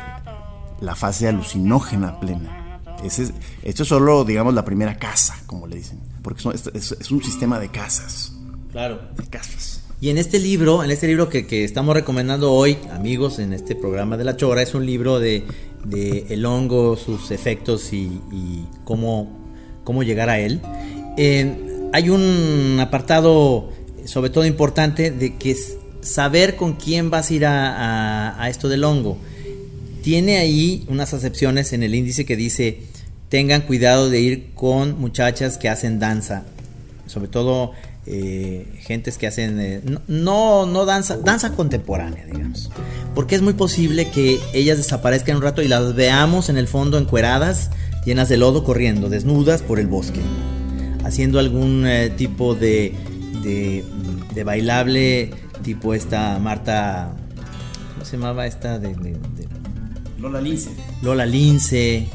la fase alucinógena plena. Ese es- esto es solo, digamos, la primera casa, como le dicen, porque son- es- es un sistema de casas, Claro. de casas. Y en este libro, en este libro que, que estamos recomendando hoy, amigos, en este programa de La Chora, es un libro de, de el hongo, sus efectos y, y cómo, cómo llegar a él. Eh, hay un apartado, sobre todo importante, de que es saber con quién vas a ir a, a- a esto del hongo. Tiene ahí unas acepciones en el índice que dice, tengan cuidado de ir con muchachas que hacen danza, sobre todo eh, gentes que hacen eh, no, no danza danza contemporánea digamos porque es muy posible que ellas desaparezcan un rato y las veamos en el fondo encueradas llenas de lodo corriendo desnudas por el bosque haciendo algún eh, tipo de, de de bailable tipo esta Marta cómo se llamaba esta de, Lola Lince. Lola Lince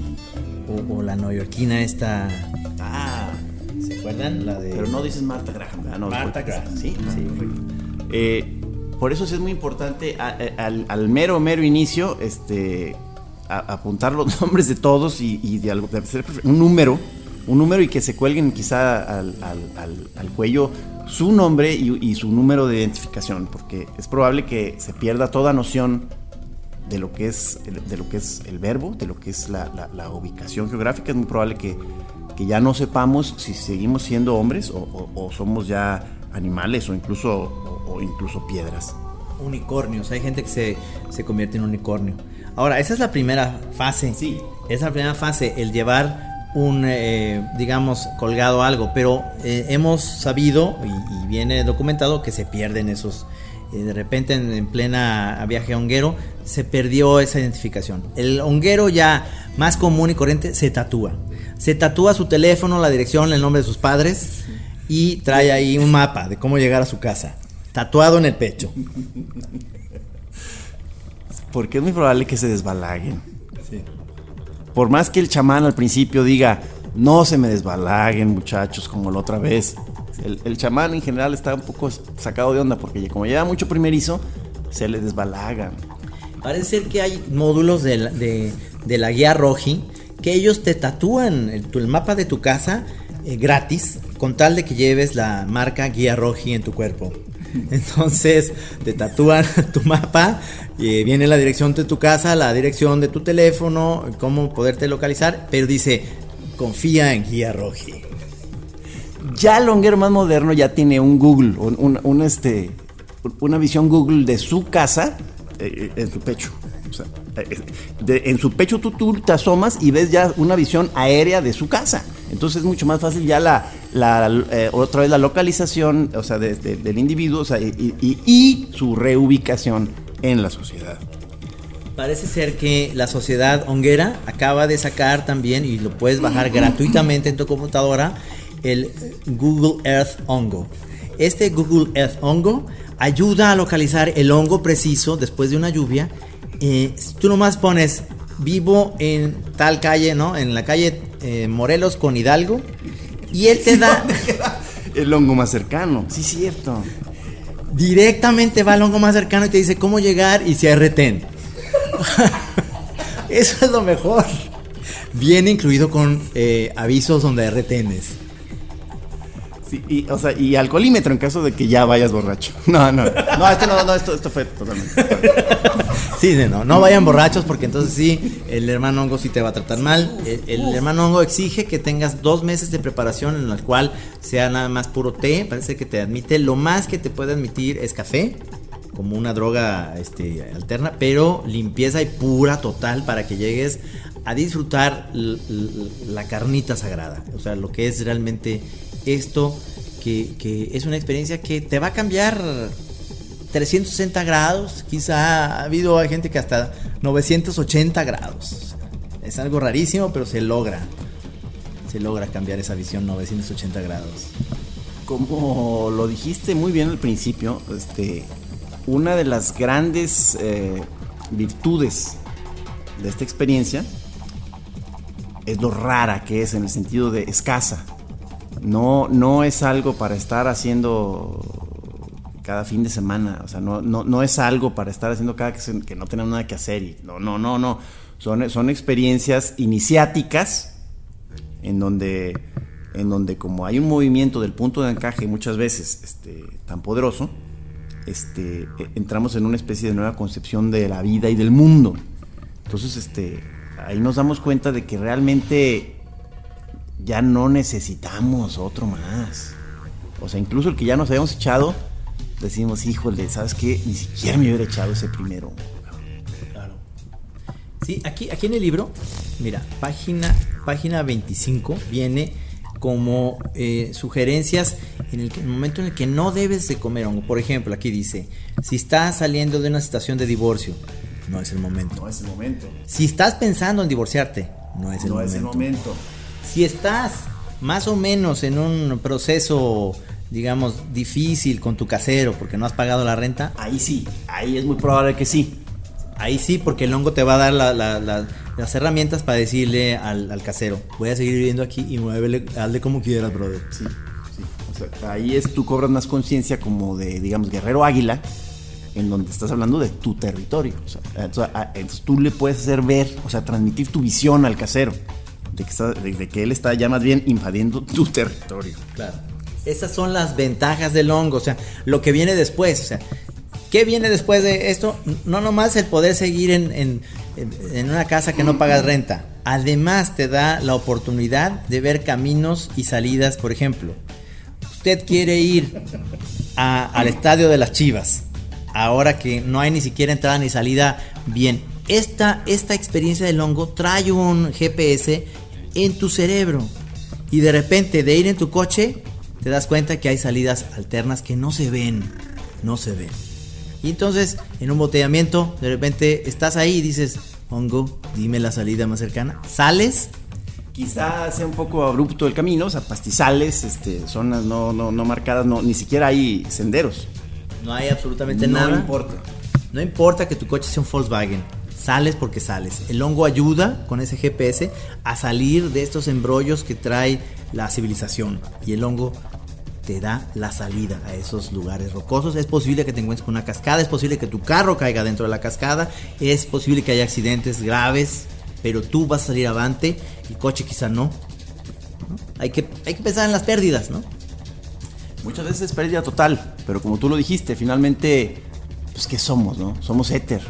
o, o la neoyorquina esta Ah, ¿se acuerdan? la de pero no dices Marta Graham, ¿verdad? No, Marta porque- Graham. Sí, Sí. perfecto. Eh, por eso sí es muy importante a- a- al, al mero, mero inicio, este, a- apuntar los nombres de todos y, y de, algo, de hacer un número, un número y que se cuelguen quizá al, al- al- cuello su nombre y, y su número de identificación, porque es probable que se pierda toda noción de lo que es el, de lo que es el verbo, de lo que es la, la- la ubicación geográfica, es muy probable que, que ya no sepamos si seguimos siendo hombres o, o- o somos ya animales o incluso, o, o incluso piedras. unicornios. Hay gente que se, se convierte en unicornio. Ahora, esa es la primera fase. Sí. Esa es la primera fase, el llevar un, eh, digamos, colgado algo. Pero eh, hemos sabido, y, y viene documentado, que se pierden esos. eh, de repente, en, en plena viaje honguero, se perdió esa identificación. El honguero ya más común y corriente se tatúa. Se tatúa su teléfono, la dirección, el nombre de sus padres y trae ahí un mapa de cómo llegar a su casa. Tatuado en el pecho. Porque es muy probable que se desbalaguen. Por más que el chamán al principio diga, no se me desbalaguen muchachos como la otra vez. El, el chamán en general está un poco sacado de onda porque como lleva mucho primerizo, se le desbalagan. Parece ser que hay módulos de la, de, de la guía Roji que ellos te tatúan el, mapa de tu casa eh, gratis con tal de que lleves la marca guía Roji en tu cuerpo. Entonces te tatúan tu mapa, y viene la dirección de tu casa, la dirección de tu teléfono, cómo poderte localizar, pero dice confía en guía Roji. Ya el honguero más moderno ya tiene un Google, un, un- un, este, una visión Google de su casa eh, en su pecho. O sea, eh, de- en su pecho tú, tú te asomas y ves ya una visión aérea de su casa. Entonces es mucho más fácil ya la, la, eh, otra vez la localización, o sea, de- de- del individuo, o sea, y, y- y su reubicación en la sociedad. Parece ser que la sociedad honguera acaba de sacar también, y lo puedes bajar gratuitamente en tu computadora, el Google Earth Hongo. Este Google Earth Hongo ayuda a localizar el hongo preciso después de una lluvia. Eh, si tú nomás pones vivo en tal calle, ¿no? En la calle eh, Morelos con Hidalgo. Y él te da El hongo más cercano, sí, cierto. directamente va al hongo más cercano y te dice cómo llegar y si hay retén. Eso es lo mejor. Viene incluido con eh, avisos donde retenes. Sí, y, o sea, y alcoholímetro en caso de que ya vayas borracho. No, no, no, esto no, no, esto, esto fue totalmente. Sí, de no, no vayan borrachos porque entonces sí, el hermano hongo sí te va a tratar mal. El, el hermano hongo exige que tengas dos meses de preparación en la cual sea nada más puro té. Parece que te admite, lo más que te puede admitir es café, como una droga este, alterna, pero limpieza y pura total para que llegues a disfrutar la carnita sagrada. O sea, lo que es realmente esto, que, es una experiencia que te va a cambiar 360 grados, quizá ha habido gente que hasta 980 grados. Es algo rarísimo, pero se logra. Se logra cambiar esa visión 980 grados. Como lo dijiste muy bien al principio, este, una de las grandes eh, virtudes de esta experiencia es lo rara que es en el sentido de escasa. No, no es algo para estar haciendo cada fin de semana, o sea, no, no, no es algo para estar haciendo cada que, se- que no tenemos nada que hacer. Y no, no, no, no. Son, son experiencias iniciáticas en donde, en donde como hay un movimiento del punto de encaje muchas veces este, tan poderoso, este, e- entramos en una especie de nueva concepción de la vida y del mundo. Entonces, este, ahí nos damos cuenta de que realmente ya no necesitamos otro más. O sea, incluso el que ya nos habíamos echado, decimos, híjole, ¿sabes qué? Ni siquiera me hubiera echado ese primero. Sí, aquí, aquí en el libro, mira, página, página 25 viene como eh, sugerencias en el, en el momento en el que no debes de comer hongo. Por ejemplo, aquí dice, si estás saliendo de una situación de divorcio, no es el momento. No es el momento. Si estás pensando en divorciarte, no es el No momento. es el momento. Si estás más o menos en un proceso, digamos, difícil con tu casero porque no has pagado la renta, Ahí sí, ahí es muy probable que sí. Ahí sí, porque el hongo te va a dar la- la- la- las herramientas para decirle al, al casero, voy a seguir viviendo aquí y muévele, hazle como quieras, brother. Sí, sí. O sea, ahí es tú cobras más conciencia como de, digamos, guerrero águila, en donde estás hablando de tu territorio. O sea, entonces, a- entonces tú le puedes hacer ver, o sea, transmitir tu visión al casero, de que, está- de- que él está ya más bien invadiendo tu territorio. Claro. Esas son las ventajas del hongo, o sea, lo que viene después, o sea, ¿qué viene después de esto? No nomás el poder seguir en, en- una casa que no pagas renta, además te da la oportunidad de ver caminos y salidas, por ejemplo, usted quiere ir al estadio de las Chivas, ahora que no hay ni siquiera entrada ni salida bien. Esta, esta experiencia del hongo trae un GPS en tu cerebro y de repente de ir en tu coche te das cuenta que hay salidas alternas que no se ven, no se ven. Y entonces en un botellamiento de repente estás ahí y dices, hongo, dime la salida más cercana. Sales Quizá sea un poco abrupto el camino, o sea, pastizales, este, zonas no, no, no marcadas, no, ni siquiera hay senderos. No hay absolutamente No nada. importa. No importa que tu coche sea un Volkswagen. Sales porque sales. El hongo ayuda con ese GPS a salir de estos embrollos que trae la civilización. Y el hongo te da la salida a esos lugares rocosos. Es posible que te encuentres con una cascada. Es posible que tu carro caiga dentro de la cascada. Es posible que haya accidentes graves. Pero tú vas a salir avante. El coche quizá no. ¿no? Hay, que, hay que pensar en las pérdidas, ¿no? Muchas veces es pérdida total, pero como tú lo dijiste, finalmente, pues ¿qué somos, no? Somos éter.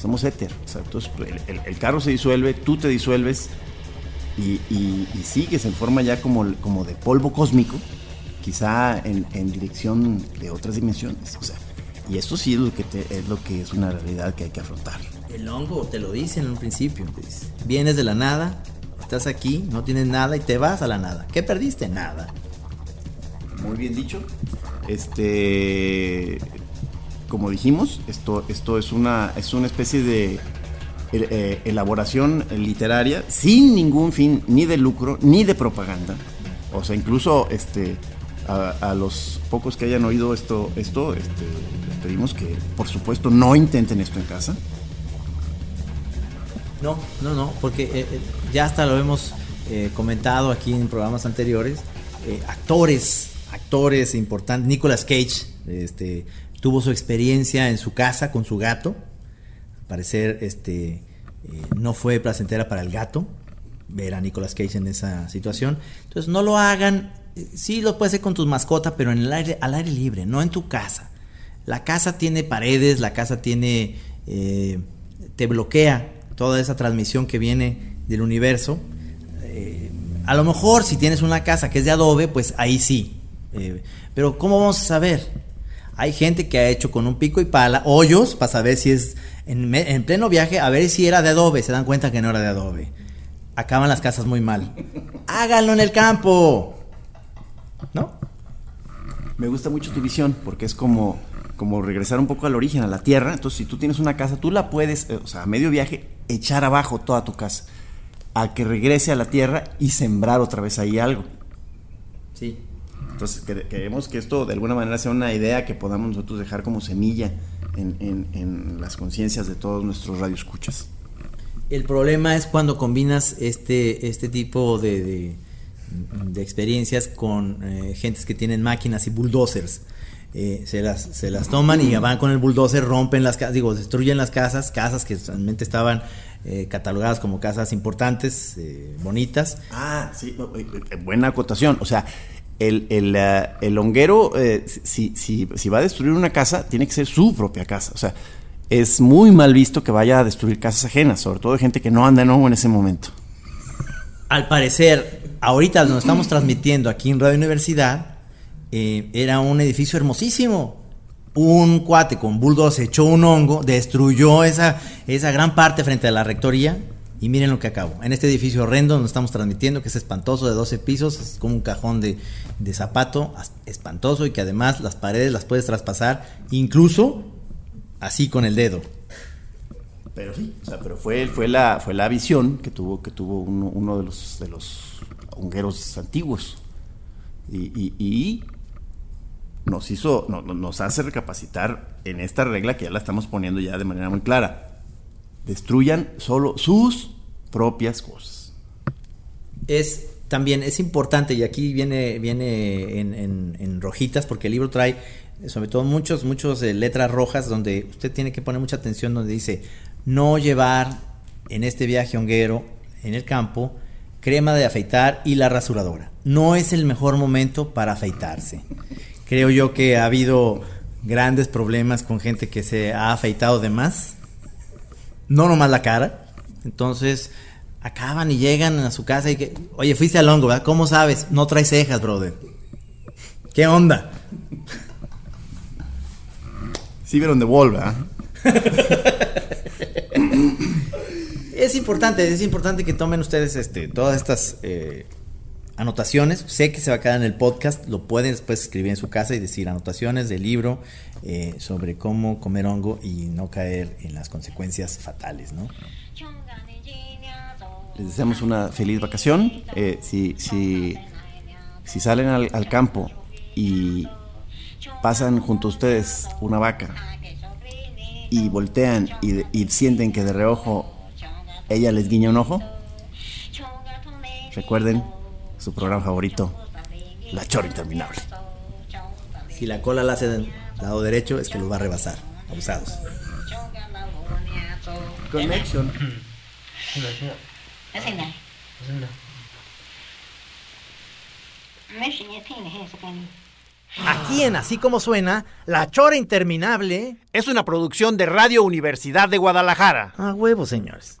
Somos éter. O sea, entonces, el, el- carro se disuelve, tú te disuelves y, y- y sigues en forma ya como, como de polvo cósmico, quizá en, en dirección de otras dimensiones. O sea, y esto sí es lo que es lo que es una realidad que hay que afrontar. El hongo te lo dice en un principio. Vienes de la nada, estás aquí, no tienes nada y te vas a la nada. ¿Qué perdiste? Nada. Muy bien dicho. Este, como dijimos, esto, esto es una, es una especie de eh, eh, elaboración literaria sin ningún fin ni de lucro ni de propaganda. O sea, incluso este, a, los pocos que hayan oído esto, esto, este, les pedimos que, por supuesto, no intenten esto en casa. No, no, no, porque eh, ya hasta lo hemos comentado aquí en programas anteriores. actores, actores importantes. Nicolas Cage este, tuvo su experiencia en su casa con su gato. Al parecer, este, eh, no fue placentera para el gato ver a Nicolas Cage en esa situación. Entonces, no lo hagan. Sí lo puedes hacer con tus mascotas, pero en el aire, al aire libre, no en tu casa. La casa tiene paredes, la casa tiene. eh, te bloquea toda esa transmisión que viene del universo. Eh, a lo mejor si tienes una casa que es de adobe, pues ahí sí. Eh, pero ¿cómo vamos a saber? Hay gente que ha hecho con un pico y pala hoyos para saber si es en, pleno viaje, a ver si era de adobe. Se dan cuenta que no era de adobe. Acaban las casas muy mal. Háganlo en el campo. ¿No? Me gusta mucho tu visión porque es como, como regresar un poco al origen, a la tierra. Entonces, si tú tienes una casa, tú la puedes, eh, o sea, a medio viaje, echar abajo toda tu casa. A que regrese a la tierra y sembrar otra vez ahí algo. Sí. Entonces quere- queremos que esto de alguna manera sea una idea que podamos nosotros dejar como semilla en, en- en las conciencias de todos nuestros radioescuchas. El problema es cuando combinas este, este tipo de, de- de experiencias con eh, gentes que tienen máquinas y bulldozers. Eh, se, las, se las toman y van con el bulldozer, rompen las casas, digo, destruyen las casas, casas que realmente estaban eh, catalogadas como casas importantes, eh, bonitas. Ah, sí, eh, buena acotación. O sea, el, el, el honguero, eh, si, si, si va a destruir una casa, tiene que ser su propia casa. O sea, es muy mal visto que vaya a destruir casas ajenas, sobre todo de gente que no anda en hongo en ese momento. Al parecer, ahorita nos estamos transmitiendo aquí en Radio Universidad, eh, era un edificio hermosísimo. Un cuate con bulldozer echó un hongo, destruyó esa, esa gran parte frente a la rectoría. Y miren lo que acabó. En este edificio horrendo donde estamos transmitiendo, que es espantoso, de 12 pisos, es como un cajón de, zapato, espantoso, y que además las paredes las puedes traspasar, incluso así con el dedo. Pero sí, o sea, pero fue, fue, la, fue la visión que tuvo, que tuvo uno, uno de los, de los hongueros antiguos. Y, nos hizo, no- no- nos hace recapacitar en esta regla que ya la estamos poniendo ya de manera muy clara. Destruyan solo sus propias cosas. es también es importante y aquí viene viene en, rojitas porque el libro trae sobre todo muchos muchos eh, letras rojas donde usted tiene que poner mucha atención donde dice no llevar en este viaje honguero en el campo crema de afeitar y la rasuradora. No es el mejor momento para afeitarse creo yo que ha habido grandes problemas con gente que se ha afeitado de más no nomás la cara. Entonces, acaban y llegan a su casa y que, oye, fuiste al hongo, ¿verdad? ¿Cómo sabes? No traes cejas, brother. ¿Qué onda? Sí vieron de Volva. Es importante, es importante que tomen ustedes este, todas estas eh, anotaciones. Sé que se va a quedar en el podcast, lo pueden después escribir en su casa y decir anotaciones del libro eh, sobre cómo comer hongo y no caer en las consecuencias fatales, ¿no? Les deseamos una feliz vacación. Eh, si, si, si salen al, campo y pasan junto a ustedes una vaca y voltean y, y sienten que de reojo ella les guiña un ojo, recuerden su programa favorito, La Chora Interminable. Si la cola la hace del lado derecho, es que los va a rebasar. Abusados. Connection. Aquí en Así como suena, La Chora Interminable es una producción de Radio Universidad de Guadalajara. A huevo, señores.